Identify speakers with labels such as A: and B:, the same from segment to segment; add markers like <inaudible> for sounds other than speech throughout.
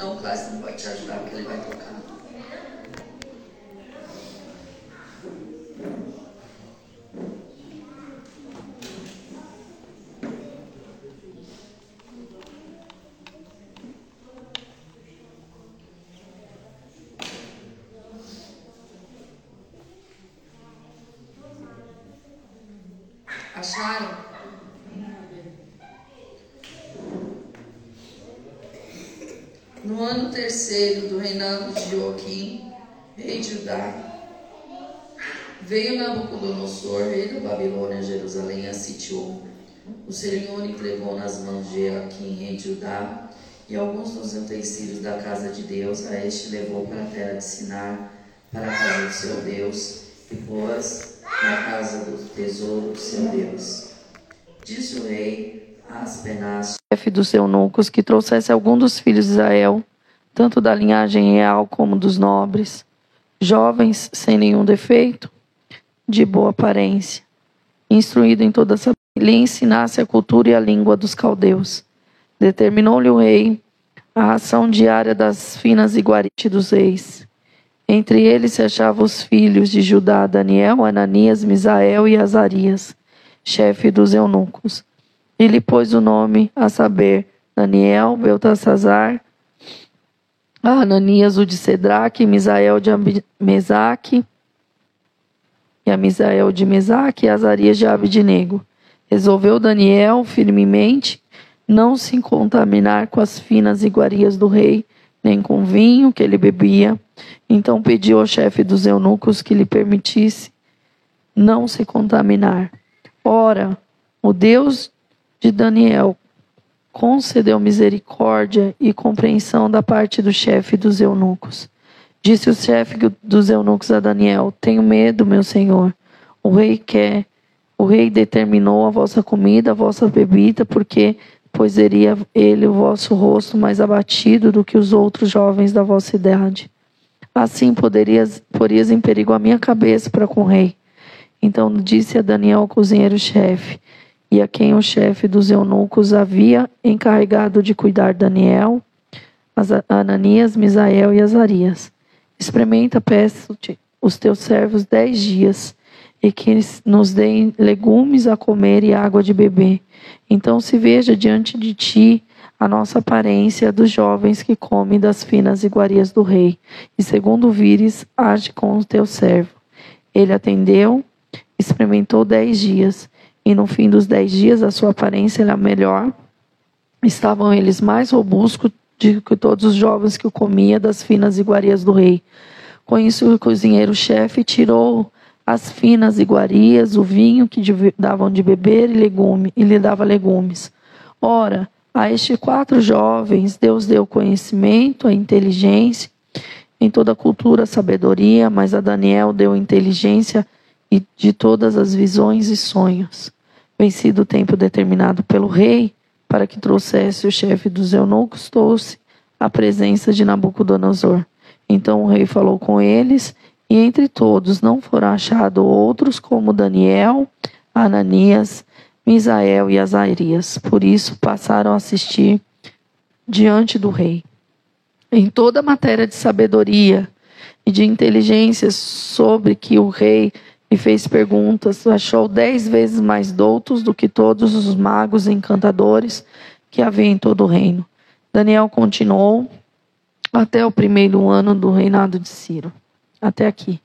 A: Não, o Clássico não pode te ajudar porque ele vai tocar. Acharam? No ano de Joaquim, rei de Judá, veio Nabucodonosor, rei da Babilônia, Jerusalém, a sitiou. O Senhor entregou nas mãos de Joaquim, rei de Judá, e alguns dos utensílios da casa de Deus, a este levou para a terra de Sinar, para a casa do seu Deus, e pôs na casa do tesouro do seu Deus. Disse o rei a Aspenaz,
B: chefe dos eunucos, que trouxesse algum dos filhos de Israel, tanto da linhagem real como dos nobres, jovens sem nenhum defeito, de boa aparência, instruído em toda sabedoria, lhe ensinasse a cultura e a língua dos caldeus. Determinou-lhe o rei a ração diária das finas iguarites dos reis entre eles se achavam os filhos de Judá, Daniel, Ananias, Misael e Azarias, chefe dos eunucos. E lhe pôs o nome, a saber, Daniel, Beltasazar, Ananias o de Cedraque, Misael de Mesaque, e a Misael de Mesaque e Azarias de Abidnego. Resolveu Daniel firmemente não se contaminar com as finas iguarias do rei, nem com vinho que ele bebia. Então pediu ao chefe dos eunucos que lhe permitisse não se contaminar. Ora, o Deus de Daniel concedeu misericórdia e compreensão da parte do chefe dos eunucos. Disse o chefe dos eunucos a Daniel: Tenho medo, meu senhor. O rei quer, o rei determinou a vossa comida, a vossa bebida, porque pois ele o vosso rosto mais abatido do que os outros jovens da vossa idade. Assim poderias, porias em perigo a minha cabeça para com o rei. Então disse a Daniel, cozinheiro-chefe, e a quem o chefe dos eunucos havia encarregado de cuidar Daniel, Ananias, Misael e Azarias. Experimenta, peço-te, os teus servos dez dias, e que nos deem legumes a comer e água de beber. Então se veja diante de ti a nossa aparência dos jovens que comem das finas iguarias do rei. E segundo vires, age com o teu servo. Ele atendeu, experimentou dez dias, e no fim dos dez dias a sua aparência era melhor. Estavam eles mais robustos do que todos os jovens que o comia das finas iguarias do rei. Com isso, o cozinheiro-chefe tirou as finas iguarias, o vinho que davam de beber e legume, e lhe dava legumes. Ora, a estes quatro jovens Deus deu conhecimento, a inteligência, em toda a cultura, a sabedoria, mas a Daniel deu inteligência e de todas as visões e sonhos. Vencido o tempo determinado pelo rei, para que trouxesse o chefe dos eunucos, trouxe a presença de Nabucodonosor. Então o rei falou com eles e entre todos não foram achados outros como Daniel, Ananias, Misael e Azarias. Por isso passaram a assistir diante do rei. Em toda a matéria de sabedoria e de inteligência sobre que o rei me fez perguntas, achou dez vezes mais doutos do que todos os magos e encantadores que havia em todo o reino. Daniel continuou até o primeiro ano do reinado de Ciro até aqui.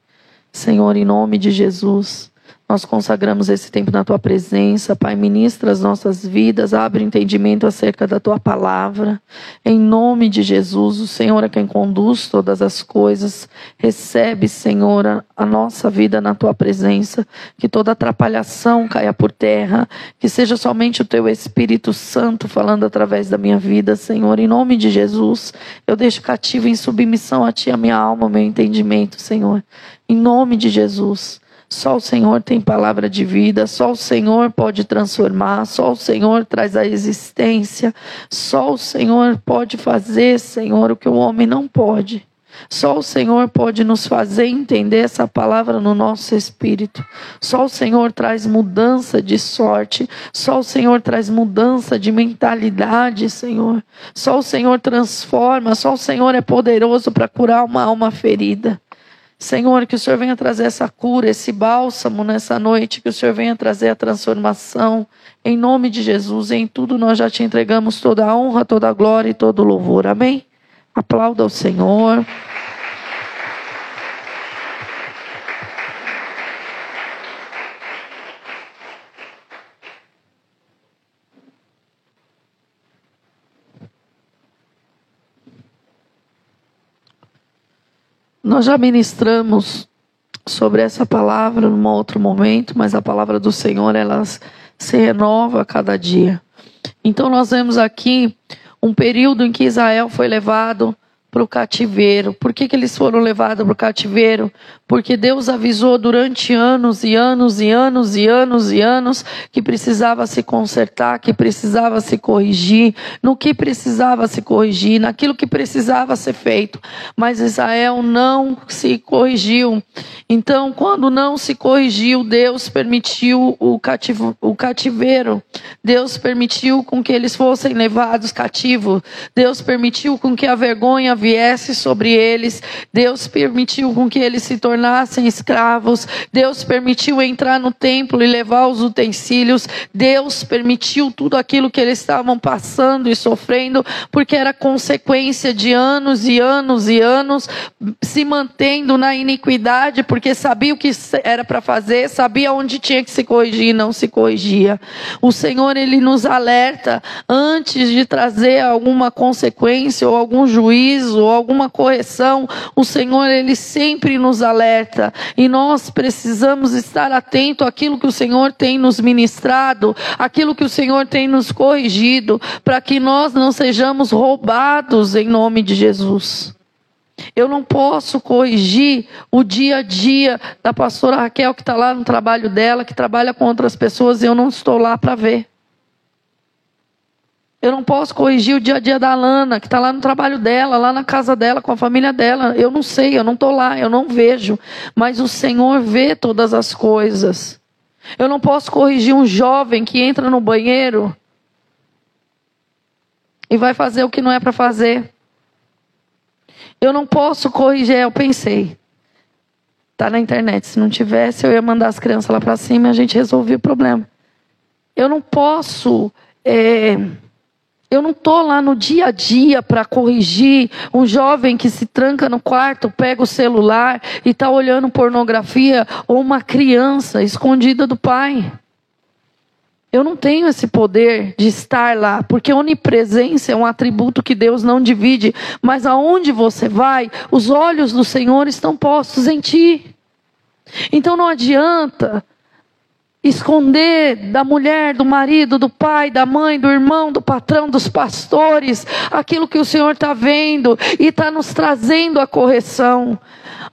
B: Senhor, em nome de Jesus, nós consagramos esse tempo na tua presença, Pai. Ministra as nossas vidas, abre entendimento acerca da tua palavra. Em nome de Jesus, o Senhor é quem conduz todas as coisas. Recebe, Senhor, a nossa vida na tua presença. Que toda atrapalhação caia por terra. Que seja somente o teu Espírito Santo falando através da minha vida, Senhor. Em nome de Jesus, eu deixo cativo em submissão a ti a minha alma, meu entendimento, Senhor. Em nome de Jesus. Só o Senhor tem palavra de vida, só o Senhor pode transformar, só o Senhor traz a existência, só o Senhor pode fazer, Senhor, o que o homem não pode. Só o Senhor pode nos fazer entender essa palavra no nosso espírito. Só o Senhor traz mudança de sorte. Só o Senhor traz mudança de mentalidade, Senhor. Só o Senhor transforma. Só o Senhor é poderoso para curar uma alma ferida. Senhor, que o Senhor venha trazer essa cura, esse bálsamo nessa noite, que o Senhor venha trazer a transformação. Em nome de Jesus, em tudo nós já te entregamos toda a honra, toda a glória e todo o louvor. Amém? Aplauda o Senhor. Nós já ministramos sobre essa palavra num outro momento, mas a palavra do Senhor ela se renova a cada dia. Então nós vemos aqui um período em que Israel foi levado para o cativeiro. Por que, que eles foram levados para o cativeiro? Porque Deus avisou durante anos e anos e anos e anos e anos que precisava se consertar, que precisava se corrigir, no que precisava se corrigir, naquilo que precisava ser feito. Mas Israel não se corrigiu. Então, quando não se corrigiu, Deus permitiu o, cativo, o cativeiro. Deus permitiu com que eles fossem levados cativos. Deus permitiu com que a vergonha viesse sobre eles. Deus permitiu com que eles se tornassem escravos. Deus permitiu entrar no templo e levar os utensílios. Deus permitiu tudo aquilo que eles estavam passando e sofrendo, porque era consequência de anos e anos e anos se mantendo na iniquidade, porque sabia o que era para fazer, sabia onde tinha que se corrigir e não se corrigia. O Senhor, ele nos alerta antes de trazer alguma consequência ou algum juízo ou alguma correção. O Senhor, ele sempre nos alerta e nós precisamos estar atento àquilo que o Senhor tem nos ministrado, aquilo que o Senhor tem nos corrigido, para que nós não sejamos roubados em nome de Jesus. Eu não posso corrigir o dia a dia da pastora Raquel, que está lá no trabalho dela, que trabalha com outras pessoas, e eu não estou lá para ver. Eu não posso corrigir o dia a dia da Lana, que está lá no trabalho dela, lá na casa dela, com a família dela. Eu não sei, eu não estou lá, eu não vejo. Mas o Senhor vê todas as coisas. Eu não posso corrigir um jovem que entra no banheiro e vai fazer o que não é para fazer. Eu não posso corrigir, eu pensei. Tá na internet. Se não tivesse, eu ia mandar as crianças lá para cima e a gente resolvia o problema. Eu não posso é, eu não estou lá no dia a dia para corrigir um jovem que se tranca no quarto, pega o celular e está olhando pornografia, ou uma criança escondida do pai. Eu não tenho esse poder de estar lá, porque onipresença é um atributo que Deus não divide, mas aonde você vai, os olhos do Senhor estão postos em ti. Então não adianta esconder da mulher, do marido, do pai, da mãe, do irmão, do patrão, dos pastores, aquilo que o Senhor está vendo e está nos trazendo a correção.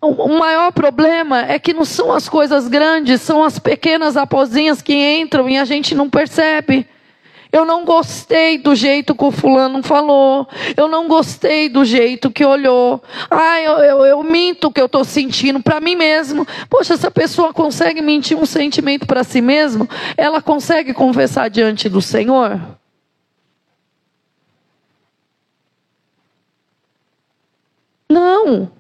B: O maior problema é que não são as coisas grandes, são as pequenas aposinhas que entram e a gente não percebe. Eu não gostei do jeito que o fulano falou. Eu não gostei do jeito que olhou. Ah, eu, eu, eu minto o que eu estou sentindo para mim mesmo. Poxa, essa pessoa consegue mentir um sentimento para si mesmo? Ela consegue confessar diante do Senhor? Não.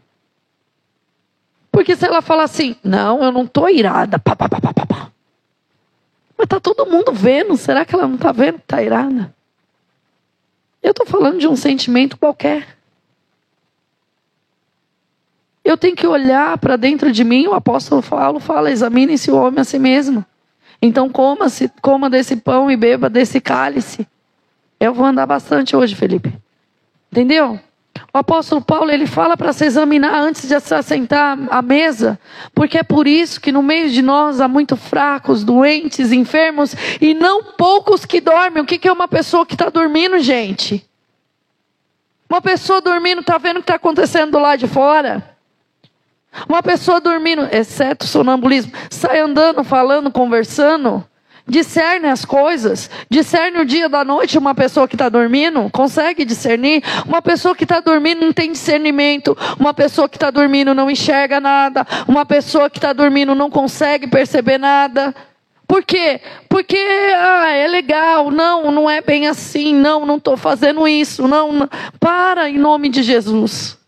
B: Porque se ela falar assim, não, eu não estou irada, pá, pá, pá, pá, pá. Mas está todo mundo vendo. Será que ela não está vendo está irada? Eu estou falando de um sentimento qualquer. Eu tenho que olhar para dentro de mim, o apóstolo Paulo fala, examine-se o homem a si mesmo. Então coma, -se, coma desse pão e beba desse cálice. Eu vou andar bastante hoje, Felipe. Entendeu? O apóstolo Paulo ele fala para se examinar antes de se assentar à mesa, porque é por isso que no meio de nós há muito fracos, doentes, enfermos e não poucos que dormem. O que é uma pessoa que está dormindo, gente? Uma pessoa dormindo está vendo o que está acontecendo do lado de fora. Uma pessoa dormindo, exceto sonambulismo, sai andando, falando, conversando. Discerne as coisas, discerne o dia da noite. Uma pessoa que está dormindo consegue discernir. Uma pessoa que está dormindo não tem discernimento. Uma pessoa que está dormindo não enxerga nada. Uma pessoa que está dormindo não consegue perceber nada. Por quê? Porque ah, é legal. Não, não é bem assim. Não, não estou fazendo isso. Não, não, para em nome de Jesus.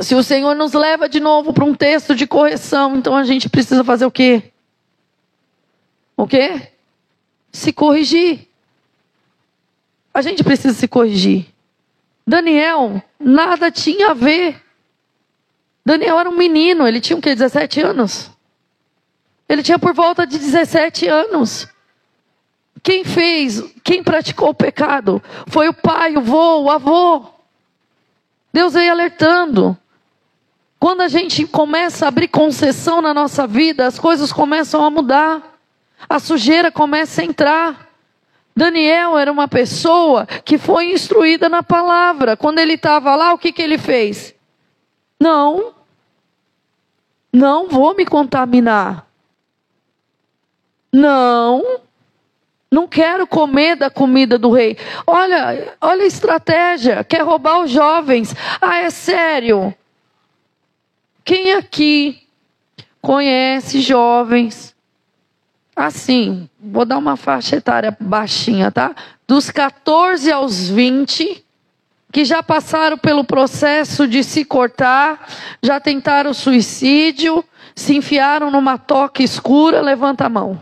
B: Se o Senhor nos leva de novo para um texto de correção, então a gente precisa fazer o quê? O quê? Se corrigir. A gente precisa se corrigir. Daniel, nada tinha a ver. Daniel era um menino, ele tinha o quê? 17 anos? Ele tinha por volta de 17 anos. Quem fez, quem praticou o pecado? Foi o pai, o vô, o avô. Deus veio alertando. Quando a gente começa a abrir concessão na nossa vida, as coisas começam a mudar a sujeira começa a entrar. Daniel era uma pessoa que foi instruída na palavra. Quando ele estava lá, o que, que ele fez? Não, não vou me contaminar. Não, não quero comer da comida do rei. Olha, olha a estratégia. Quer roubar os jovens. Ah, é sério. Quem aqui conhece jovens assim, vou dar uma faixa etária baixinha, tá? Dos 14 aos 20, que já passaram pelo processo de se cortar, já tentaram suicídio, se enfiaram numa toca escura, levanta a mão.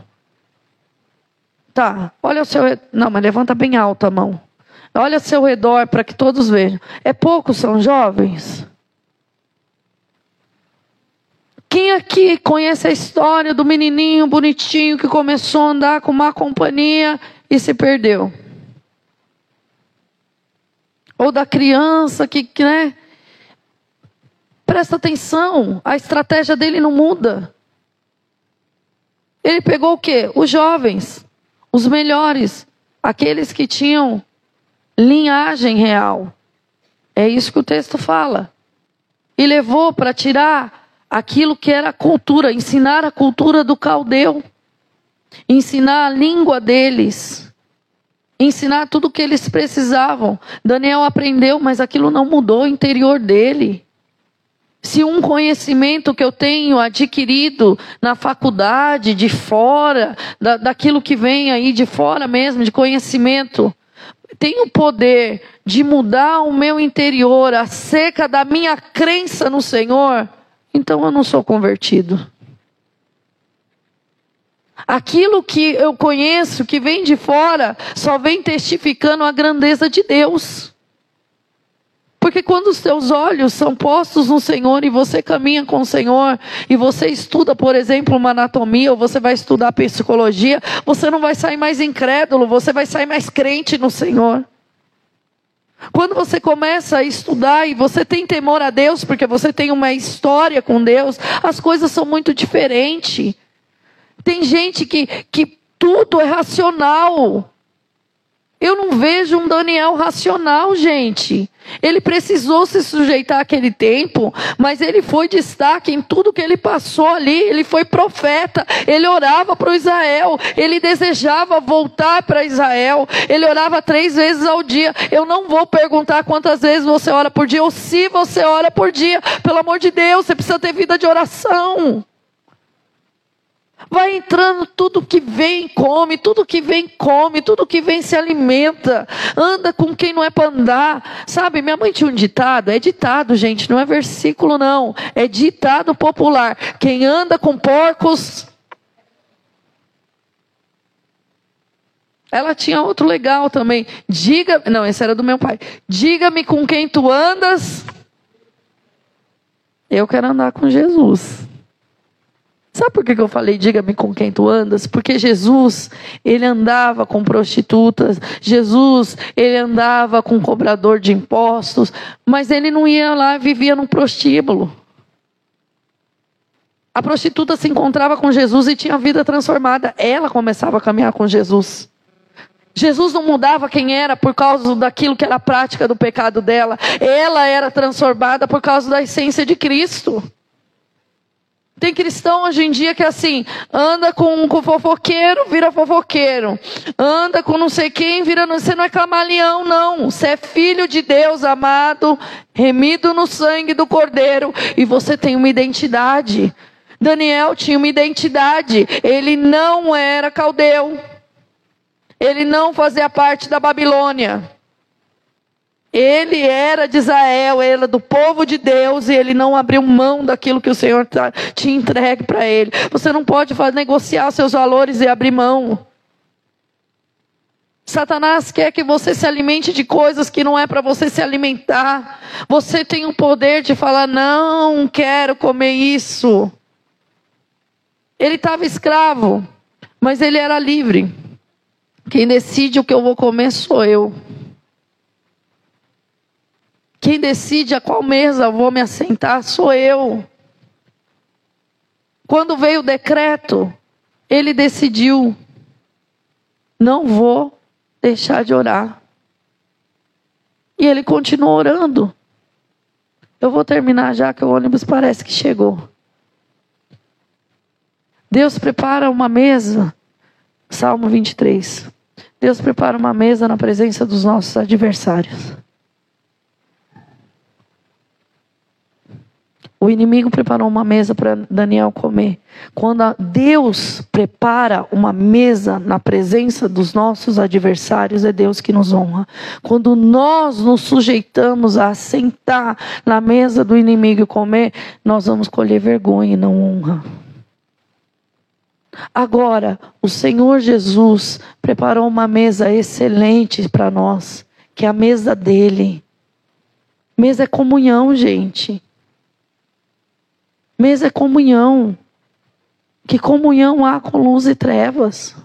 B: Tá, olha o seu. Não, mas levanta bem alto a mão. Olha ao seu redor para que todos vejam. É pouco, são jovens? Quem aqui conhece a história do menininho bonitinho que começou a andar com má companhia e se perdeu? Ou da criança que, né? Presta atenção, a estratégia dele não muda. Ele pegou o quê? Os jovens, os melhores, aqueles que tinham linhagem real. É isso que o texto fala. E levou para tirar aquilo que era a cultura, ensinar a cultura do caldeu, ensinar a língua deles, ensinar tudo o que eles precisavam. Daniel aprendeu, mas aquilo não mudou o interior dele. Se um conhecimento que eu tenho adquirido na faculdade, de fora, da, daquilo que vem aí de fora mesmo, de conhecimento, tem o poder de mudar o meu interior acerca da minha crença no Senhor, então eu não sou convertido. Aquilo que eu conheço, que vem de fora, só vem testificando a grandeza de Deus. Porque quando os teus olhos são postos no Senhor e você caminha com o Senhor, e você estuda, por exemplo, uma anatomia, ou você vai estudar psicologia, você não vai sair mais incrédulo, você vai sair mais crente no Senhor. Quando você começa a estudar e você tem temor a Deus, porque você tem uma história com Deus, as coisas são muito diferentes. Tem gente que, que tudo é racional. Eu não vejo um Daniel racional, gente. Ele precisou se sujeitar àquele tempo, mas ele foi destaque em tudo que ele passou ali. Ele foi profeta, ele orava para Israel, ele desejava voltar para Israel, ele orava três vezes ao dia. Eu não vou perguntar quantas vezes você ora por dia ou se você ora por dia. Pelo amor de Deus, você precisa ter vida de oração. Vai entrando tudo que vem, come, tudo que vem, come, tudo que vem se alimenta. Anda com quem não é para andar. Sabe, minha mãe tinha um ditado, é ditado, gente, não é versículo não, é ditado popular. Quem anda com porcos. Ela tinha outro legal também. Diga, não, esse era do meu pai. Diga-me com quem tu andas. Eu quero andar com Jesus. Sabe por que eu falei, diga-me com quem tu andas? Porque Jesus, ele andava com prostitutas, Jesus, ele andava com cobrador de impostos, mas ele não ia lá, vivia num prostíbulo. A prostituta se encontrava com Jesus e tinha a vida transformada. Ela começava a caminhar com Jesus. Jesus não mudava quem era por causa daquilo que era a prática do pecado dela. Ela era transformada por causa da essência de Cristo. Tem cristão hoje em dia que é assim, anda com, com fofoqueiro, vira fofoqueiro. Anda com não sei quem, vira. Você não é camaleão, não. Você é filho de Deus, amado, remido no sangue do Cordeiro. E você tem uma identidade. Daniel tinha uma identidade. Ele não era caldeu. Ele não fazia parte da Babilônia. Ele era de Israel, era do povo de Deus e ele não abriu mão daquilo que o Senhor tá, tinha entregue para ele. Você não pode negociar seus valores e abrir mão. Satanás quer que você se alimente de coisas que não é para você se alimentar. Você tem o poder de falar: não quero comer isso. Ele estava escravo, mas ele era livre. Quem decide o que eu vou comer sou eu. Quem decide a qual mesa vou me assentar sou eu. Quando veio o decreto, ele decidiu: não vou deixar de orar. E ele continuou orando. Eu vou terminar já que o ônibus parece que chegou. Deus prepara uma mesa. Salmo 23. Deus prepara uma mesa na presença dos nossos adversários. O inimigo preparou uma mesa para Daniel comer. Quando Deus prepara uma mesa na presença dos nossos adversários, é Deus que nos honra. Quando nós nos sujeitamos a sentar na mesa do inimigo e comer, nós vamos colher vergonha e não honra. Agora, o Senhor Jesus preparou uma mesa excelente para nós, que é a mesa dele. Mesa é comunhão, gente. Mesa é comunhão. Que comunhão há com luz e trevas?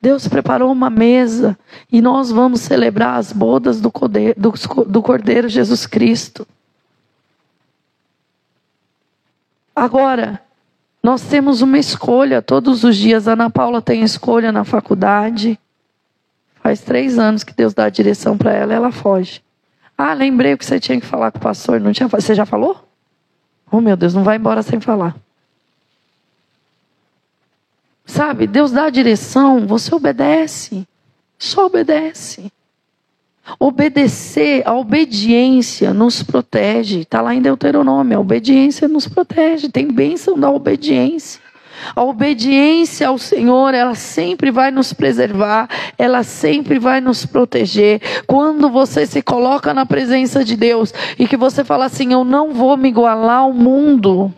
B: Deus preparou uma mesa e nós vamos celebrar as bodas do Cordeiro, do, do Cordeiro Jesus Cristo. Agora, nós temos uma escolha todos os dias. A Ana Paula tem escolha na faculdade. Faz três anos que Deus dá a direção para ela, ela foge. Ah, lembrei o que você tinha que falar com o pastor. Não tinha, você já falou? Oh, meu Deus, não vai embora sem falar. Sabe, Deus dá a direção, você obedece. Só obedece. Obedecer, a obediência nos protege. Está lá em Deuteronômio, a obediência nos protege. Tem bênção da obediência. A obediência ao Senhor, ela sempre vai nos preservar, ela sempre vai nos proteger. Quando você se coloca na presença de Deus e que você fala assim: Eu não vou me igualar ao mundo.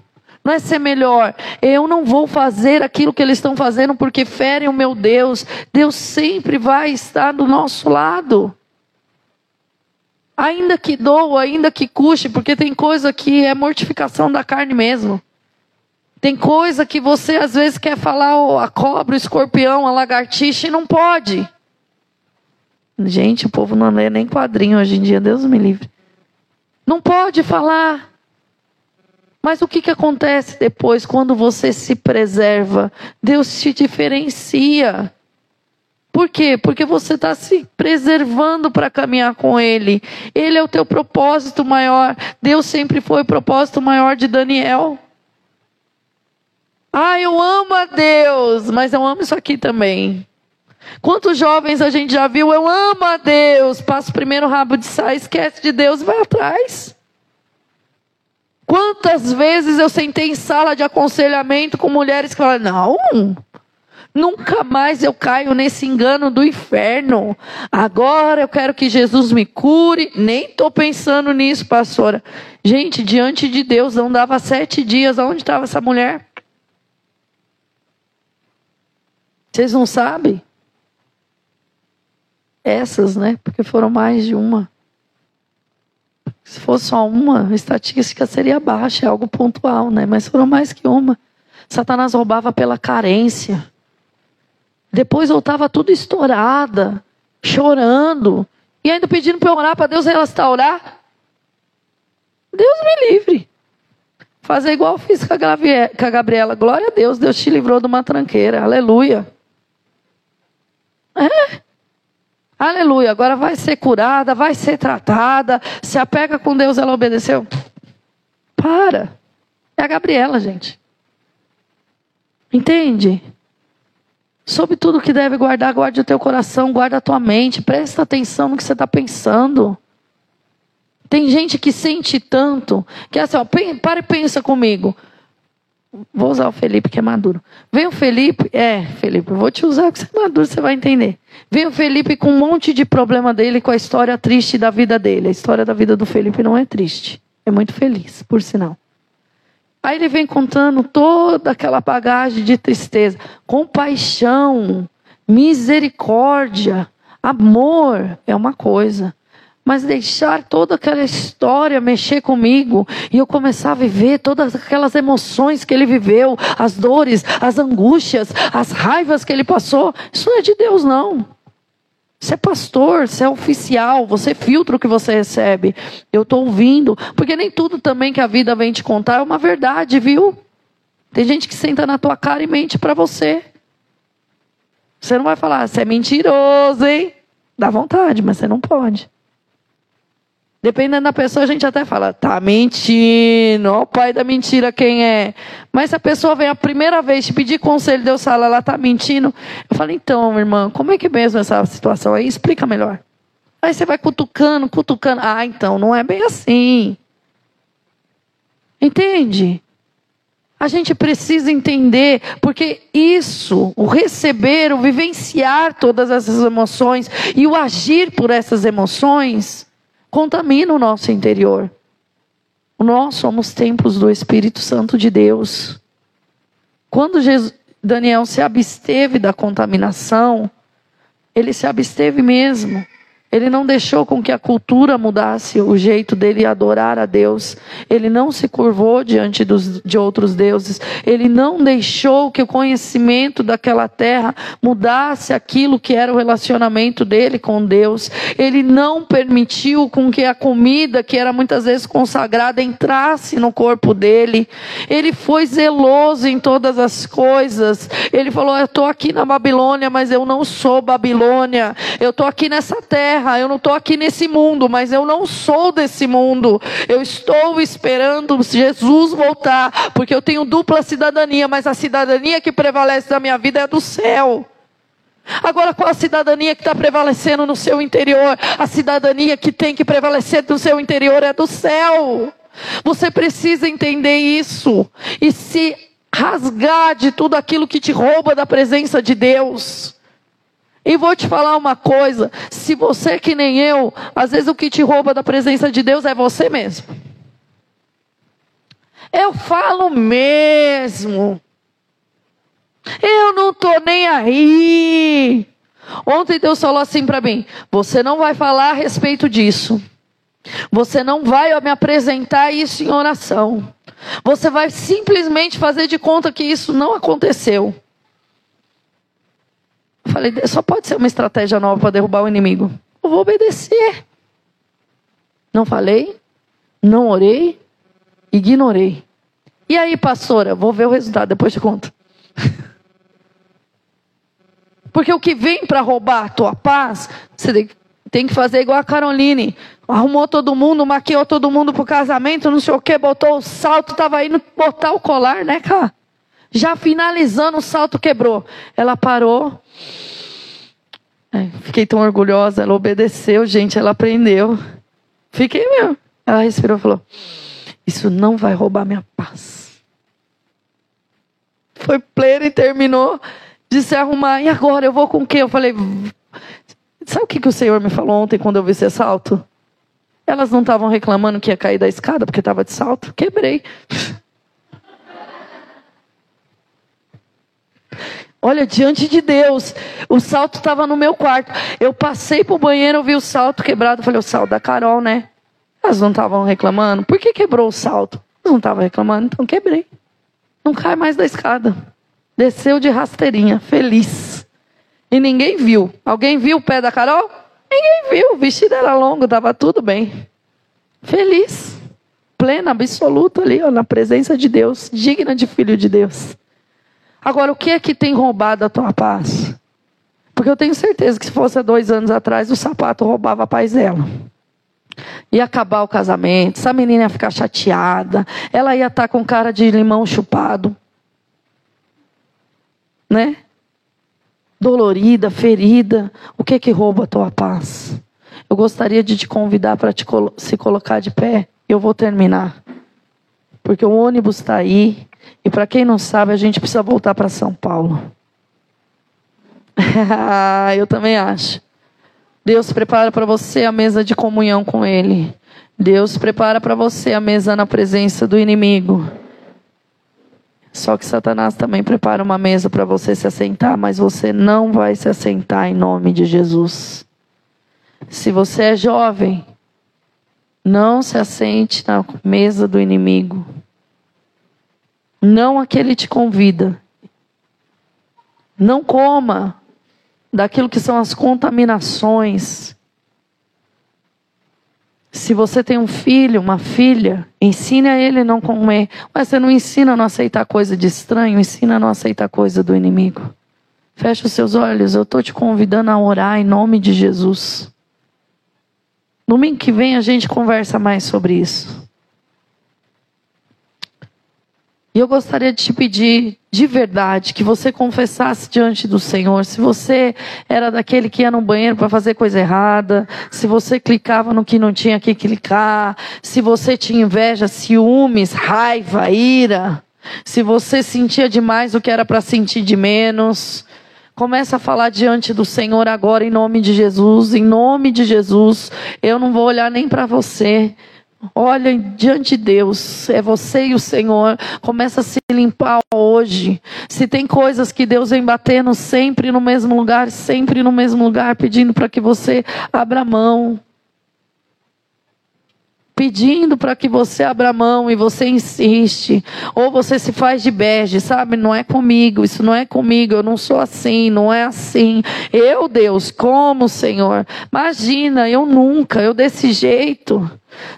B: Não é ser melhor. Eu não vou fazer aquilo que eles estão fazendo porque ferem o meu Deus. Deus sempre vai estar do nosso lado. Ainda que doa, ainda que custe, porque tem coisa que é mortificação da carne mesmo. Tem coisa que você às vezes quer falar oh, a cobra, o escorpião, a lagartixa e não pode. Gente, o povo não lê nem quadrinho hoje em dia, Deus me livre. Não pode falar. Mas o que, que acontece depois quando você se preserva? Deus te diferencia. Por quê? Porque você está se preservando para caminhar com Ele. Ele é o teu propósito maior. Deus sempre foi o propósito maior de Daniel. Ah, eu amo a Deus, mas eu amo isso aqui também. Quantos jovens a gente já viu? Eu amo a Deus. Passa o primeiro rabo de saia, esquece de Deus e vai atrás. Quantas vezes eu sentei em sala de aconselhamento com mulheres que falam: não, nunca mais eu caio nesse engano do inferno. Agora eu quero que Jesus me cure. Nem estou pensando nisso, pastora. Gente, diante de Deus, não dava sete dias. Onde estava essa mulher? Vocês não sabem? Essas, né? Porque foram mais de uma. Se fosse só uma, a estatística seria baixa, é algo pontual, né? Mas foram mais que uma. Satanás roubava pela carência. Depois voltava tudo estourada, chorando. E ainda pedindo para eu orar para Deus restaurar. Deus me livre. Fazer igual eu fiz com a Gabriela. Glória a Deus, Deus te livrou de uma tranqueira. Aleluia. É. Aleluia. Agora vai ser curada, vai ser tratada. Se apega com Deus, ela obedeceu. Para. É a Gabriela, gente. Entende? Sobre tudo que deve guardar, guarde o teu coração, guarda a tua mente, presta atenção no que você está pensando. Tem gente que sente tanto, que é assim, ó, para e pensa comigo. Vou usar o Felipe, que é maduro. Vem o Felipe, é, Felipe, vou te usar, porque você é maduro, você vai entender. Vem o Felipe com um monte de problema dele, com a história triste da vida dele. A história da vida do Felipe não é triste, é muito feliz, por sinal. Aí ele vem contando toda aquela bagagem de tristeza, compaixão, misericórdia, amor é uma coisa. Mas deixar toda aquela história mexer comigo e eu começar a viver todas aquelas emoções que ele viveu, as dores, as angústias, as raivas que ele passou, isso não é de Deus, não. Você é pastor, você é oficial, você filtra o que você recebe. Eu estou ouvindo, porque nem tudo também que a vida vem te contar é uma verdade, viu? Tem gente que senta na tua cara e mente para você. Você não vai falar, você é mentiroso, hein? Dá vontade, mas você não pode. Dependendo da pessoa, a gente até fala, tá mentindo, ó o pai da mentira quem é. Mas se a pessoa vem a primeira vez te pedir conselho, Deus fala, ela tá mentindo. Eu falo, então, irmã, como é que é mesmo essa situação aí? Explica melhor. Aí você vai cutucando, cutucando. Ah, então, não é bem assim. Entende? A gente precisa entender, porque isso, o receber, o vivenciar todas essas emoções e o agir por essas emoções, contamina o nosso interior. Nós somos templos do Espírito Santo de Deus. Quando Jesus, Daniel se absteve da contaminação, ele se absteve mesmo. Ele não deixou com que a cultura mudasse o jeito dele adorar a Deus. Ele não se curvou diante dos, de outros deuses. Ele não deixou que o conhecimento daquela terra mudasse aquilo que era o relacionamento dele com Deus. Ele não permitiu com que a comida, que era muitas vezes consagrada, entrasse no corpo dele. Ele foi zeloso em todas as coisas. Ele falou: Eu estou aqui na Babilônia, mas eu não sou Babilônia. Eu estou aqui nessa terra terra, eu não estou aqui nesse mundo, mas eu não sou desse mundo. Eu estou esperando Jesus voltar, porque eu tenho dupla cidadania, mas a cidadania que prevalece na minha vida é do céu. Agora, qual a cidadania que está prevalecendo no seu interior? A cidadania que tem que prevalecer no seu interior é do céu. Você precisa entender isso e se rasgar de tudo aquilo que te rouba da presença de Deus. E vou te falar uma coisa: se você que nem eu, às vezes o que te rouba da presença de Deus é você mesmo. Eu falo mesmo. Eu não tô nem aí. Ontem Deus falou assim para mim: você não vai falar a respeito disso. Você não vai me apresentar isso em oração. Você vai simplesmente fazer de conta que isso não aconteceu. Eu falei, só pode ser uma estratégia nova para derrubar o inimigo. Eu vou obedecer. Não falei, não orei, ignorei. E aí, pastora, vou ver o resultado, depois te conto. <laughs> Porque o que vem para roubar a tua paz, você tem que fazer igual a Caroline. Arrumou todo mundo, maquiou todo mundo pro casamento, não sei o que, botou o salto, tava indo botar o colar, né, cara? Já finalizando, o salto quebrou. Ela parou. É, fiquei tão orgulhosa. Ela obedeceu, gente. Ela aprendeu. Fiquei mesmo. Ela respirou e falou: Isso não vai roubar minha paz. Foi pleno e terminou de se arrumar. E agora eu vou com o quê? Eu falei: Sabe o que, que o Senhor me falou ontem quando eu vi esse salto? Elas não estavam reclamando que ia cair da escada porque estava de salto. Quebrei. Olha, diante de Deus, o salto estava no meu quarto. Eu passei para o banheiro, vi o salto quebrado. Falei, o salto da Carol, né? Elas não estavam reclamando. Por que quebrou o salto? Não estavam reclamando, então quebrei. Não cai mais da escada. Desceu de rasteirinha, feliz. E ninguém viu. Alguém viu o pé da Carol? Ninguém viu. O vestido era longo, estava tudo bem. Feliz. Plena, absoluta ali, ó, na presença de Deus. Digna de filho de Deus. Agora, o que é que tem roubado a tua paz? Porque eu tenho certeza que se fosse dois anos atrás, o sapato roubava a paz dela. Ia acabar o casamento, essa menina ia ficar chateada, ela ia estar tá com cara de limão chupado. Né? Dolorida, ferida. O que que rouba a tua paz? Eu gostaria de te convidar para se colocar de pé. Eu vou terminar. Porque o ônibus está aí. E para quem não sabe, a gente precisa voltar para São Paulo. <laughs> eu também acho. Deus prepara para você a mesa de comunhão com Ele. Deus prepara para você a mesa na presença do inimigo. Só que Satanás também prepara uma mesa para você se assentar, mas você não vai se assentar em nome de Jesus. Se você é jovem, não se assente na mesa do inimigo. Não aquele te convida. Não coma daquilo que são as contaminações. Se você tem um filho, uma filha, ensine a ele não comer. Mas você não ensina a não aceitar coisa de estranho, ensina a não aceitar coisa do inimigo. Feche os seus olhos, eu estou te convidando a orar em nome de Jesus. Domingo que vem a gente conversa mais sobre isso. E eu gostaria de te pedir, de verdade, que você confessasse diante do Senhor. Se você era daquele que ia no banheiro para fazer coisa errada, se você clicava no que não tinha que clicar, se você tinha inveja, ciúmes, raiva, ira, se você sentia demais o que era para sentir de menos. Começa a falar diante do Senhor agora em nome de Jesus, em nome de Jesus. Eu não vou olhar nem para você. Olha diante de Deus, é você e o Senhor. Começa a se limpar hoje. Se tem coisas que Deus vem batendo sempre no mesmo lugar, sempre no mesmo lugar, pedindo para que você abra mão pedindo para que você abra mão e você insiste, ou você se faz de bege, sabe? Não é comigo, isso não é comigo, eu não sou assim, não é assim. Eu, Deus, como, Senhor? Imagina, eu nunca, eu desse jeito.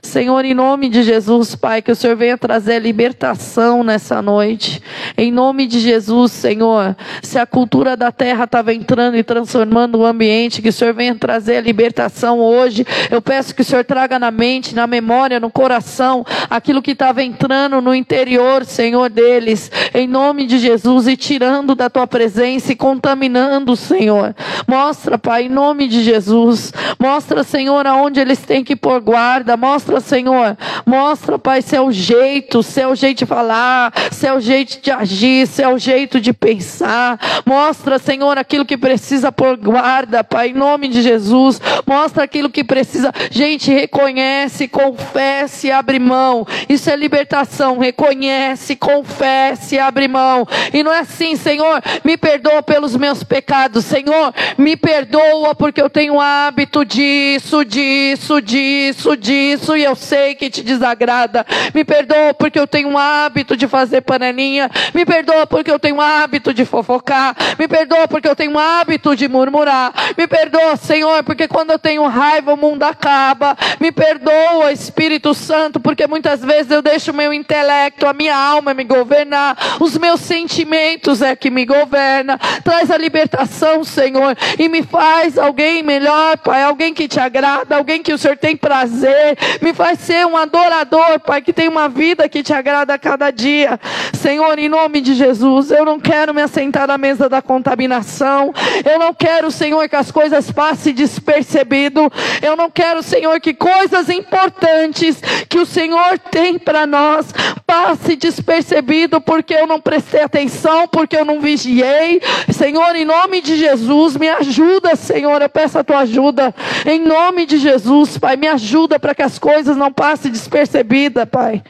B: Senhor, em nome de Jesus, Pai, que o Senhor venha trazer libertação nessa noite. Em nome de Jesus, Senhor, se a cultura da terra estava entrando e transformando o ambiente, que o Senhor venha trazer a libertação hoje. Eu peço que o Senhor traga na mente, na memória, no coração, aquilo que estava entrando no interior, Senhor, deles. Em nome de Jesus, e tirando da tua presença e contaminando, Senhor. Mostra, Pai, em nome de Jesus. Mostra, Senhor, aonde eles têm que pôr guarda Mostra, Senhor. Mostra, Pai, seu jeito, seu jeito de falar, seu jeito de agir, seu jeito de pensar. Mostra, Senhor, aquilo que precisa por guarda, Pai, em nome de Jesus. Mostra aquilo que precisa. Gente, reconhece, confesse, abre mão. Isso é libertação. Reconhece, confesse, abre mão. E não é assim, Senhor, me perdoa pelos meus pecados. Senhor, me perdoa porque eu tenho hábito disso, disso, disso, disso isso e eu sei que te desagrada. Me perdoa porque eu tenho um hábito de fazer panelinha. Me perdoa porque eu tenho um hábito de fofocar. Me perdoa porque eu tenho um hábito de murmurar. Me perdoa, Senhor, porque quando eu tenho raiva o mundo acaba. Me perdoa, Espírito Santo, porque muitas vezes eu deixo o meu intelecto, a minha alma me governar. Os meus sentimentos é que me governa. Traz a libertação, Senhor, e me faz alguém melhor, Pai, alguém que te agrada, alguém que o Senhor tem prazer, me faz ser um adorador, Pai, que tem uma vida que te agrada a cada dia. Senhor, em nome de Jesus, eu não quero me assentar na mesa da contaminação. Eu não quero, Senhor, que as coisas passem despercebido. Eu não quero, Senhor, que coisas importantes que o Senhor tem para nós passe despercebido porque eu não prestei atenção, porque eu não vigiei. Senhor, em nome de Jesus, me ajuda, Senhor. Eu peço a tua ajuda. Em nome de Jesus, Pai, me ajuda para que coisas não passem despercebidas, Pai.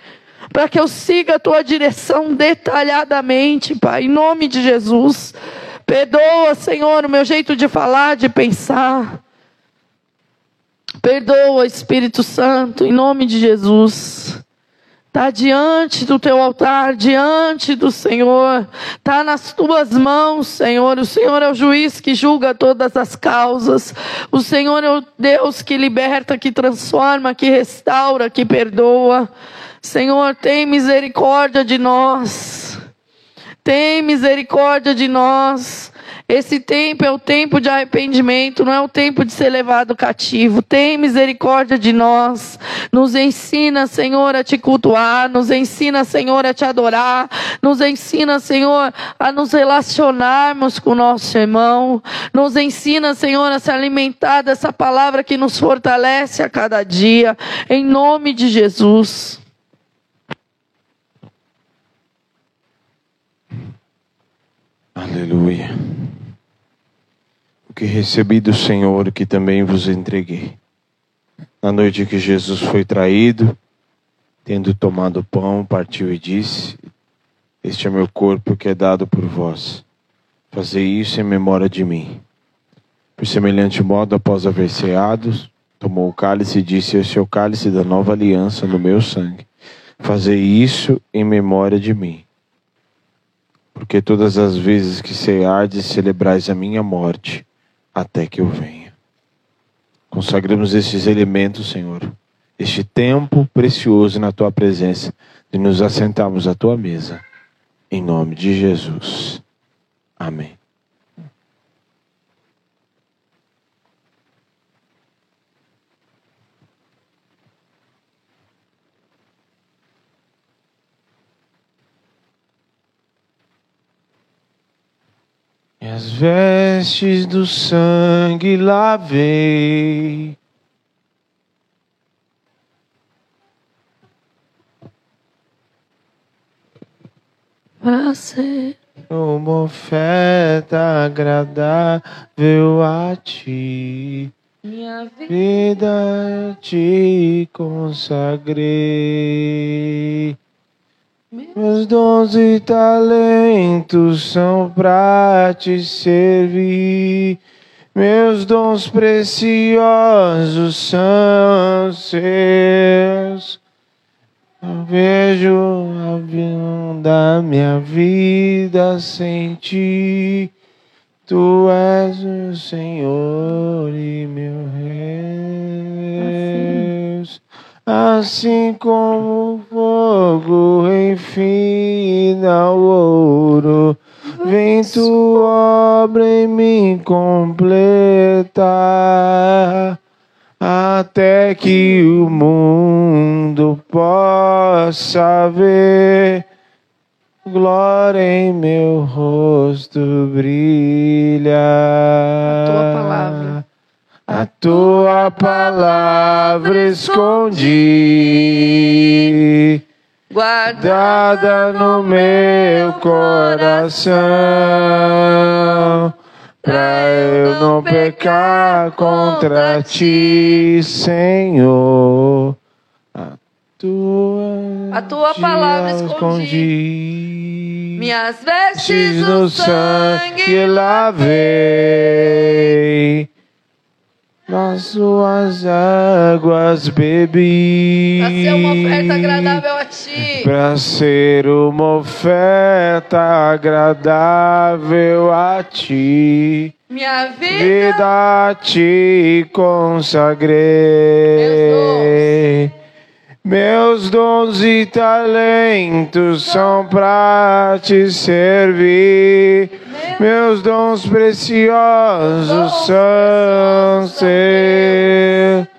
B: Para que eu siga a tua direção detalhadamente, Pai, em nome de Jesus. Perdoa, Senhor, o meu jeito de falar, de pensar. Perdoa, Espírito Santo, em nome de Jesus. Está diante do teu altar, diante do Senhor. Está nas tuas mãos, Senhor. O Senhor é o juiz que julga todas as causas. O Senhor é o Deus que liberta, que transforma, que restaura, que perdoa. Senhor, tem misericórdia de nós. Tem misericórdia de nós. Esse tempo é o tempo de arrependimento, não é o tempo de ser levado cativo. Tem misericórdia de nós. Nos ensina, Senhor, a te cultuar. Nos ensina, Senhor, a te adorar. Nos ensina, Senhor, a nos relacionarmos com o nosso irmão. Nos ensina, Senhor, a se alimentar dessa palavra que nos fortalece a cada dia. Em nome de Jesus.
C: Aleluia. Que recebi do Senhor, que também vos entreguei. Na noite que Jesus foi traído, tendo tomado o pão, partiu e disse: Este é meu corpo que é dado por vós. Fazei isso em memória de mim. Por semelhante modo, após haver ceado, tomou o cálice e disse: Este é o cálice da nova aliança no meu sangue. Fazei isso em memória de mim porque todas as vezes que ceardes, celebrais a minha morte, até que eu venha. Consagramos estes elementos, Senhor, este tempo precioso na tua presença, de nos assentarmos à tua mesa, em nome de Jesus. Amém. E as vestes do sangue lavei.
B: Para ser
C: uma oferta agradável a ti.
B: minha vida.
C: Vida te consagrei. Meus dons e talentos são pra te servir. Meus dons preciosos são seus. Não vejo a vida da minha vida sem ti. Tu és o Senhor e meu Deus. Assim como o fogo refina o ouro, vem tua obra em mim completar, até que o mundo possa ver glória em meu rosto brilha.
B: tua palavra.
C: Tua palavra escondi, guardada no meu coração, pra eu não pecar contra ti, Senhor. A tua,
B: A tua palavra
C: escondi.
B: Minhas vestes
C: no
B: sangue
C: lavei, suas águas bebi.
B: Para ser uma oferta agradável a ti.
C: Pra ser uma oferta agradável a ti.
B: Minha vida.
C: Vida te consagrei. Meus dons e talentos são pra te servir. Meus dons preciosos são seus.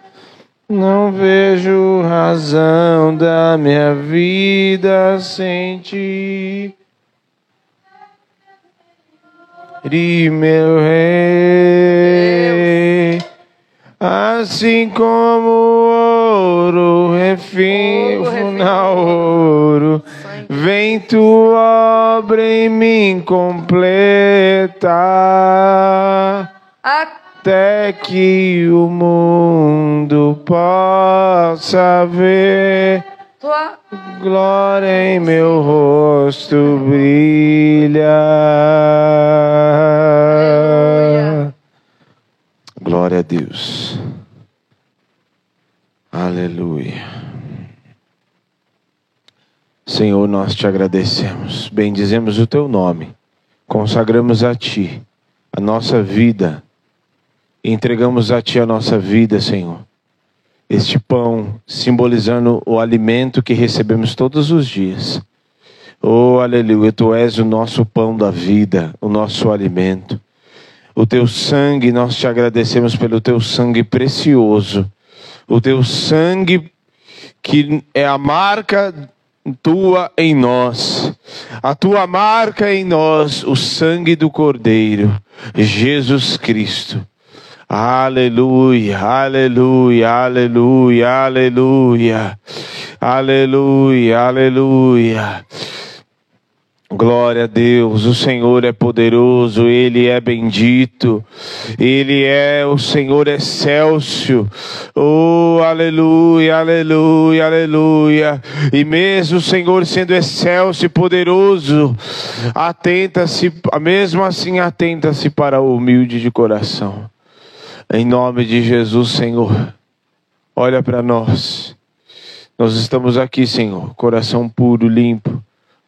C: Não vejo razão da minha vida sem ti. E meu rei, assim como ouro refina o ouro, vem tua obra em mim completar até que o mundo possa ver
B: Tua
C: glória em meu rosto brilha. Glória a Deus. Aleluia. Senhor, nós te agradecemos, bendizemos o teu nome, consagramos a ti a nossa vida, entregamos a ti a nossa vida, Senhor. Este pão simbolizando o alimento que recebemos todos os dias. Oh, aleluia, tu és o nosso pão da vida, o nosso alimento. o teu sangue, nós te agradecemos pelo teu sangue precioso, o teu sangue que é a marca tua em nós, a tua marca em nós, o sangue do Cordeiro, Jesus Cristo. Aleluia, aleluia, aleluia, aleluia, aleluia, aleluia. Glória a Deus, o Senhor é poderoso, Ele é bendito, Ele é o Senhor excelso. Oh, aleluia, aleluia, aleluia. E mesmo o Senhor sendo excelso e poderoso, atenta-se, mesmo assim atenta-se para o humilde de coração. Em nome de Jesus, Senhor, olha para nós. Nós estamos aqui, Senhor, coração puro, limpo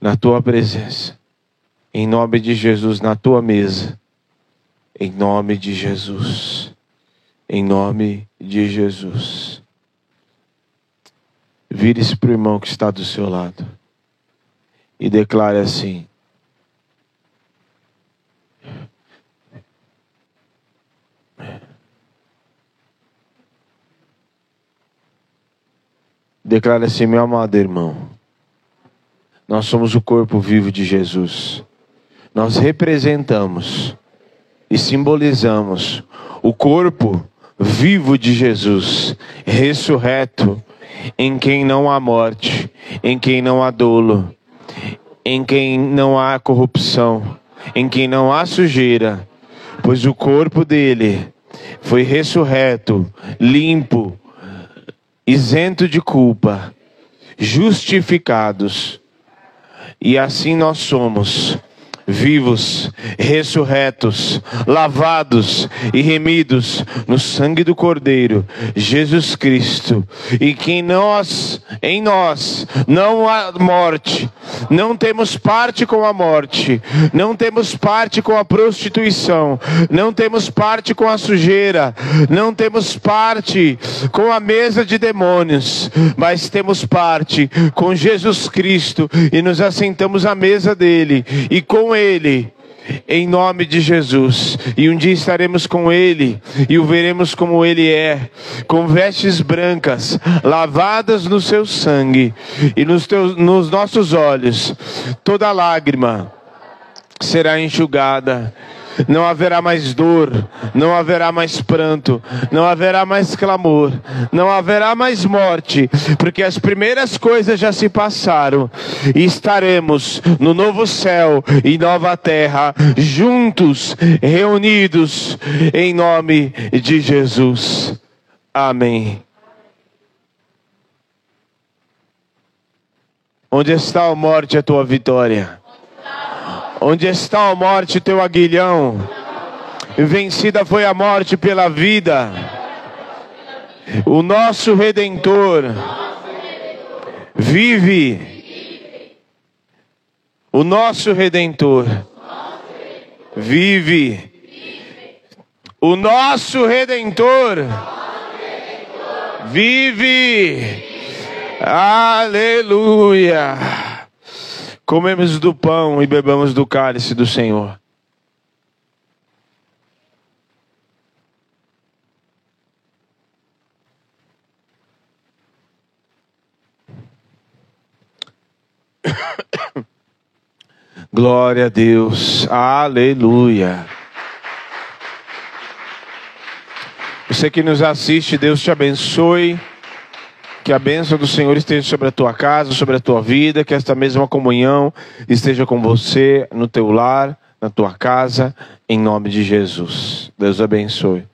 C: na tua presença. Em nome de Jesus, na tua mesa. Em nome de Jesus. Em nome de Jesus. Vire-se para o irmão que está do seu lado e declare assim: Declare assim, meu amado irmão. Nós somos o corpo vivo de Jesus. Nós representamos e simbolizamos o corpo vivo de Jesus, ressurreto, em quem não há morte, em quem não há dolo, em quem não há corrupção, em quem não há sujeira, pois o corpo dele foi ressurreto, limpo, isento de culpa, justificados e assim nós somos vivos, ressurretos, lavados e remidos no sangue do Cordeiro, Jesus Cristo, e que nós, em nós, não há morte, não temos parte com a morte, não temos parte com a prostituição, não temos parte com a sujeira, não temos parte com a mesa de demônios, mas temos parte com Jesus Cristo e nos assentamos à mesa dele. E com ele, em nome de Jesus. E um dia estaremos com Ele e o veremos como Ele é, com vestes brancas, lavadas no seu sangue e nos, teus, nos nossos olhos, toda lágrima será enxugada não haverá mais dor, não haverá mais pranto, não haverá mais clamor, não haverá mais morte, porque as primeiras coisas já se passaram e estaremos no novo céu e nova terra, juntos, reunidos, em nome de Jesus. Amém. Onde está a morte, a tua vitória? Onde está a morte, teu aguilhão? Vencida foi a morte pela vida. O nosso redentor vive. O nosso redentor vive. O nosso redentor vive. Aleluia. Comemos do pão e bebamos do cálice do Senhor. <coughs> Glória a Deus, aleluia. Você que nos assiste, Deus te abençoe. Que a bênção do Senhor esteja sobre a tua casa, sobre a tua vida, que esta mesma comunhão esteja com você no teu lar, na tua casa, em nome de Jesus. Deus abençoe.